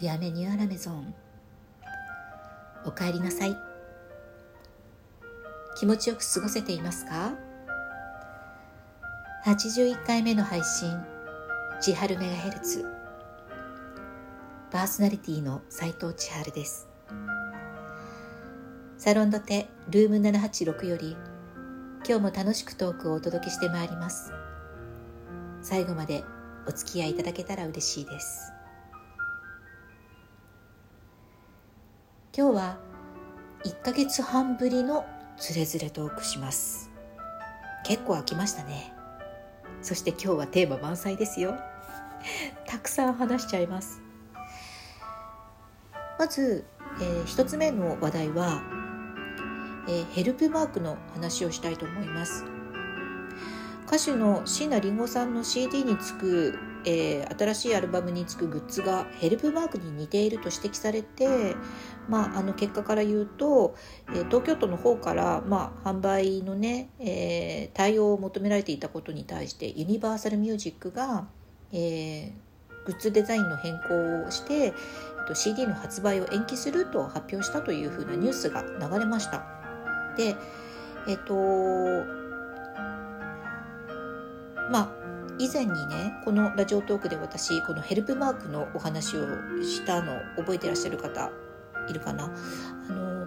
ビアメニューアラメゾンおかえりなさい。気持ちよく過ごせていますか？81回目の配信千春メガヘルツ。パーソナリティの斉藤千春です。サロンドテルーム786より今日も楽しくトークをお届けしてまいります。最後までお付き合いいただけたら嬉しいです。今日は1ヶ月半ぶりのつれづれトークします。結構飽きましたね。そして今日はテーマ満載ですよ。たくさん話しちゃいます。まず、えー、1つ目の話題は、えー、ヘルプマークの話をしたいと思います。歌手の椎名林檎さんの CD につくえー、新しいアルバムにつくグッズがヘルプマークに似ていると指摘されて、まあ、あの結果から言うと、えー、東京都の方から、まあ、販売のね、えー、対応を求められていたことに対してユニバーサルミュージックが、えグッズデザインの変更をして、えっと、CD の発売を延期すると発表したというふうなニュースが流れました。でえっとまあ以前にねこのラジオトークで私このヘルプマークのお話をしたの覚えてらっしゃる方いるかな。あの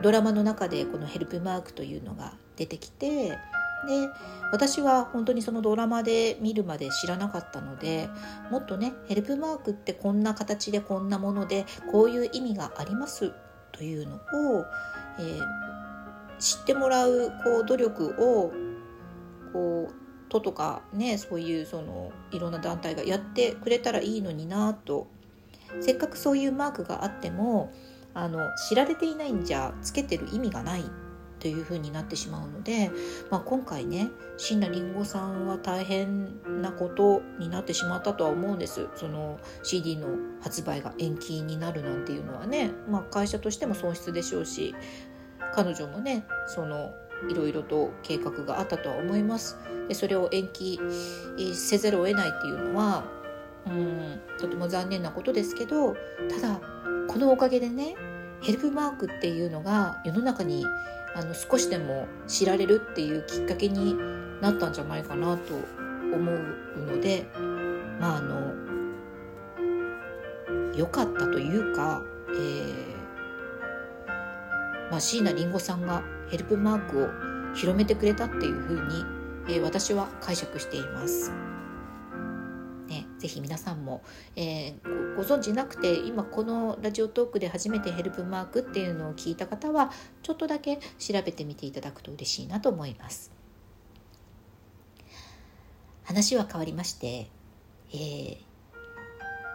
ドラマの中でこのヘルプマークというのが出てきてで私は本当にそのドラマで見るまで知らなかったのでもっとねヘルプマークってこんな形でこんなものでこういう意味がありますというのを、えー、知ってもらうこう努力をこう都とかねそういうそのいろんな団体がやってくれたらいいのになと。せっかくそういうマークがあってもあの知られていないんじゃつけてる意味がないというふうになってしまうので、まあ、今回ね椎名林檎さんは大変なことになってしまったとは思うんです。その CD の発売が延期になるなんていうのはね、まあ、会社としても損失でしょうし彼女もねそのいろいろと計画があったとは思います。でそれを延期せざるを得ないっていうのはうんとても残念なことですけどただこのおかげでねヘルプマークっていうのが世の中にあの少しでも知られるっていうきっかけになったんじゃないかなと思うのでまああの良かったというか、えーまあ、椎名林檎さんがヘルプマークを広めてくれたっていうふうに、えー、私は解釈しています。ね、ぜひ皆さんも、えー、ご存知なくて今このラジオトークで初めてヘルプマークっていうのを聞いた方はちょっとだけ調べてみていただくと嬉しいなと思います。話は変わりまして、えー、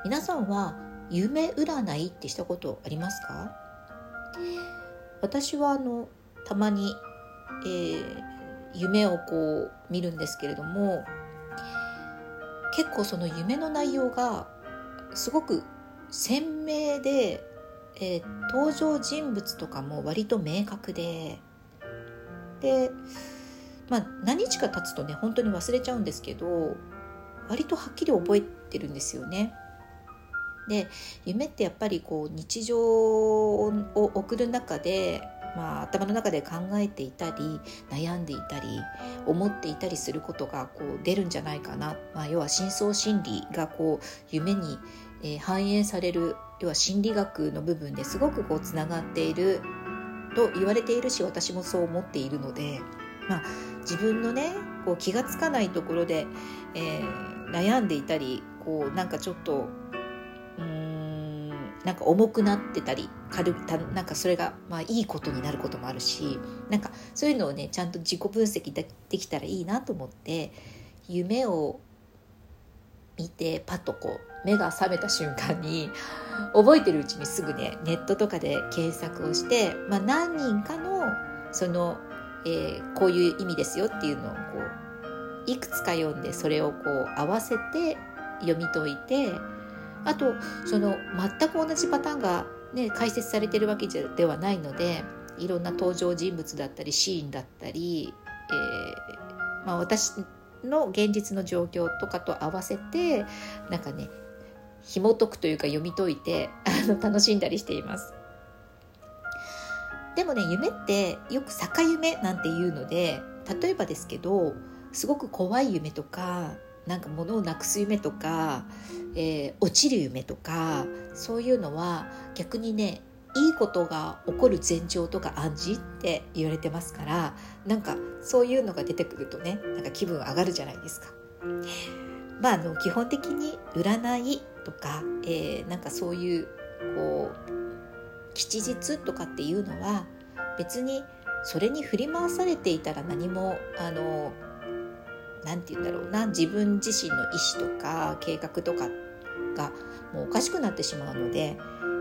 皆さんは夢占いってしたことありますか？私はあのたまに、えー、夢をこう見るんですけれども結構その夢の内容がすごく鮮明で、えー、登場人物とかも割と明確でで、まあ、何日か経つとね本当に忘れちゃうんですけど割とはっきり覚えてるんですよね。で夢ってやっぱりこう日常を送る中でまあ、頭の中で考えていたり悩んでいたり思っていたりすることがこう出るんじゃないかな、まあ、要は深層心理がこう夢に、えー、反映される要は心理学の部分ですごくこうつながっていると言われているし私もそう思っているので、まあ、自分のねこう気が付かないところで、えー、悩んでいたりこうなんかちょっとうんなんか重くなってたり軽たなんかそれがまあいいことになることもあるしなんかそういうのをねちゃんと自己分析できたらいいなと思って夢を見てパッとこう目が覚めた瞬間に覚えてるうちにすぐねネットとかで検索をして、まあ、何人かのその、えー、こういう意味ですよっていうのをこういくつか読んでそれをこう合わせて読み解いてあとその全く同じパターンが、ね、解説されてるわけではないのでいろんな登場人物だったりシーンだったり、えーまあ、私の現実の状況とかと合わせてなんかね紐解くというか読み解いてあの楽しんだりしています。でもね夢ってよく逆夢なんていうので例えばですけどすごく怖い夢とかなんか物をなくす夢とか、えー、落ちる夢とかそういうのは逆にねいいことが起こる前兆とか暗示って言われてますからなんかそういうのが出てくるとねなんか気分上がるじゃないですか。まあ、あの基本的に占いとか、えー、なんかそういうこう吉日とかっていうのは別にそれに振り回されていたら何もあの何て言うんだろうな自分自身の意思とか計画とかっがもうおかしくなってしまうので、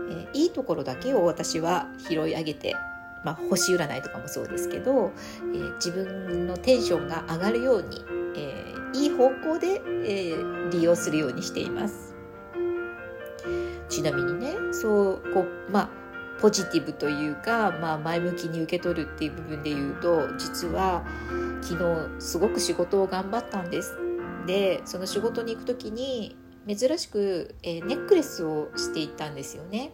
えー、いいところだけを私は拾い上げて、まあ、星占いとかもそうですけど、えー、自分のテンションが上がるように、えー、いい方向で、え利用するようにしています。ちなみにねそうこうまあポジティブというか、まあ、前向きに受け取るっていう部分で言うと実は昨日すごく仕事を頑張ったんですでその仕事に行く時に珍しく、えー、ネックレスをしていったんですよね。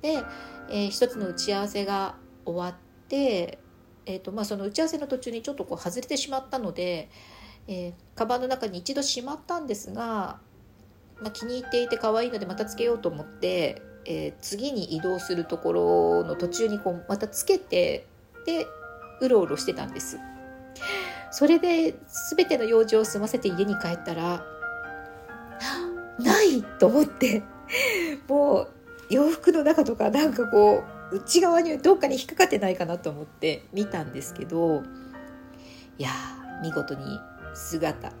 で、えー、一つの打ち合わせが終わって、えーとまあ、その打ち合わせの途中にちょっとこう外れてしまったので、えー、カバンの中に一度しまったんですが、まあ、気に入っていて可愛いのでまたつけようと思ってえー、次に移動するところの途中にこうまたつけてでうろうろしてたんです。それで全ての用事を済ませて家に帰ったらないと思ってもう洋服の中とかなんかこう内側にどっかに引っかかってないかなと思って見たんですけどいや見事に姿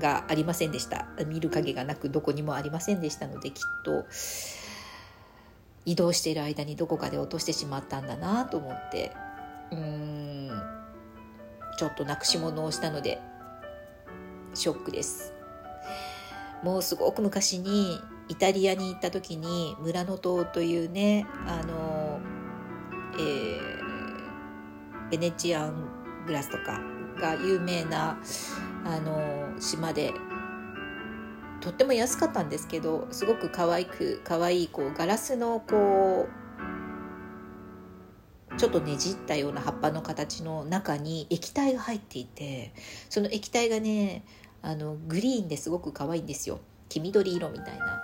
がありませんでした。見る影がなくどこにもありませんでしたのできっと移動している間にどこかで落としてしまったんだなと思ってうーんちょっとなくし物をしたのでショックです。もうすごく昔にイタリアに行った時に村の島というねあの、えー、ベネチアングラスとかが有名なあの島でとっても安かったんですけどすごく可愛く可愛いこうガラスのこうちょっとねじったような葉っぱの形の中に液体が入っていてその液体がねあのグリーンですごく可愛いんですよ。黄緑色みたいな、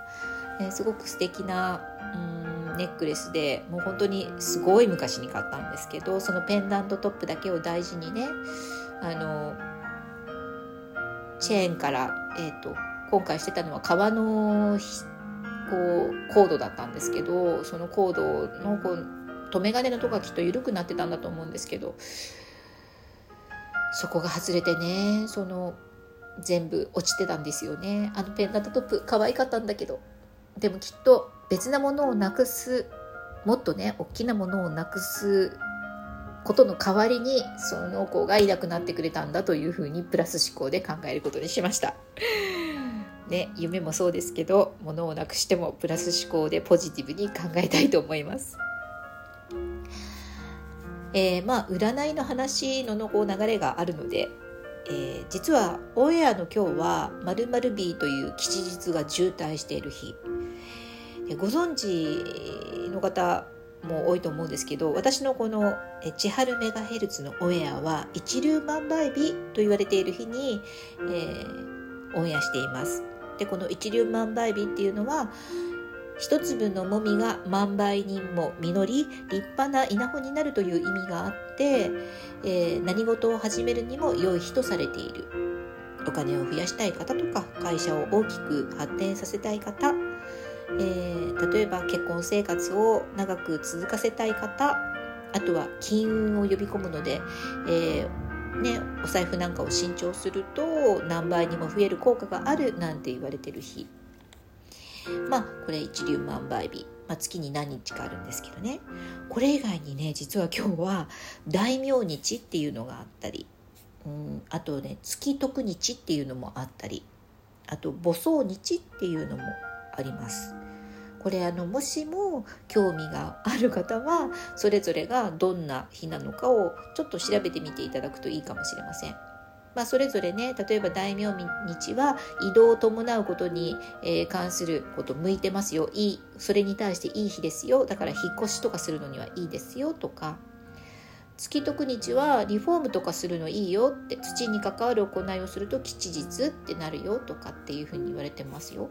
えすごく素敵なうんネックレスでもう本当にすごい昔に買ったんですけどそのペンダントトップだけを大事にねあのチェーンから、えーと今回してたのは革のこうコードだったんですけどそのコードのこう留め金のとこがきっと緩くなってたんだと思うんですけどそこが外れてねその全部落ちてたんですよねあのペンダントトップ可愛かったんだけどでもきっと別なものをなくすもっとね大きなものをなくすことの代わりにその子がいなくなってくれたんだというふうにプラス思考で考えることにしました。ね、夢もそうですけど物をなくしてもプラス思考でポジティブに考えたいと思います。えー、まあ占いの話ののこう流れがあるので、えー、実はオンエアの今日は〇〇日という吉日が渋滞している日ご存知の方も多いと思うんですけど私のこの千春メガヘルツのオンエアは一粒万倍日と言われている日に、えー、オンエアしています。でこの一粒万倍日っていうのは一粒のもみが万倍にも実り立派な稲穂になるという意味があって、えー、何事を始めるにも良い日とされている。お金を増やしたい方とか会社を大きく発展させたい方、えー、例えば結婚生活を長く続かせたい方あとは金運を呼び込むので、えーね、お財布なんかを新調すると何倍にも増える効果があるなんて言われてる日。まあこれ一粒万倍日、まあ、月に何日かあるんですけどねこれ以外にね実は今日は大名日っていうのがあったりうんあとね月徳日っていうのもあったりあと母葬日っていうのもあります。これあのもしも興味がある方はそれぞれがどんな日なのかをちょっと調べてみていただくといいかもしれません。まあ、それぞれね例えば大名日は移動を伴うことに、え関すること向いてますよ。いいそれに対していい日ですよ。だから引っ越しとかするのにはいいですよ。とか月徳日はリフォームとかするのいいよ。って土に関わる行いをすると吉日ってなるよ。とかっていうふうに言われてますよ。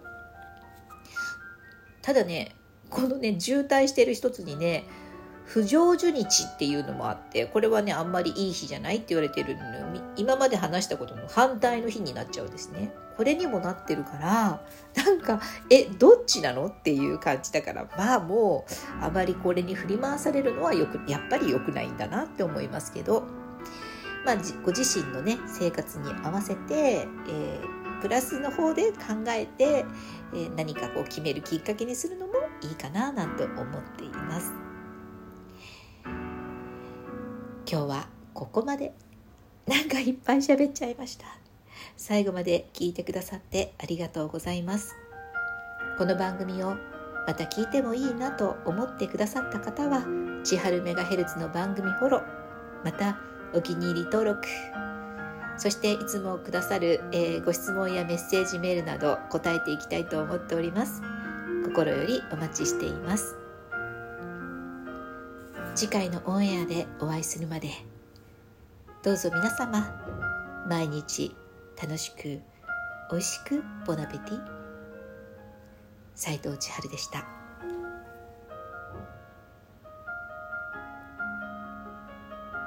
ただねこのね渋滞してる一つにね不成就日っていうのもあってこれはねあんまりいい日じゃないって言われてるの今まで話したことの反対の日になっちゃうんですね。これにもなってるからなんかえどっちなのっていう感じだからまあもうあまりこれに振り回されるのはよくやっぱり良くないんだなって思いますけど、まあ、ご自身のね生活に合わせて、えー、プラスの方で考えて、えー、何かこう決めるきっかけにするのもいいかななんて思っています。今日はここまで。なんかいっぱい喋っちゃいました。最後まで聞いてくださってありがとうございます。この番組をまた聞いてもいいなと思ってくださった方は千春メガヘルツの番組フォローまたお気に入り登録そしていつもくださる、えー、ご質問やメッセージメールなど答えていきたいと思っております。心よりお待ちしています。次回のオンエアでお会いするまでどうぞ皆様毎日楽しく美味しくボナペティ斉藤千春でした。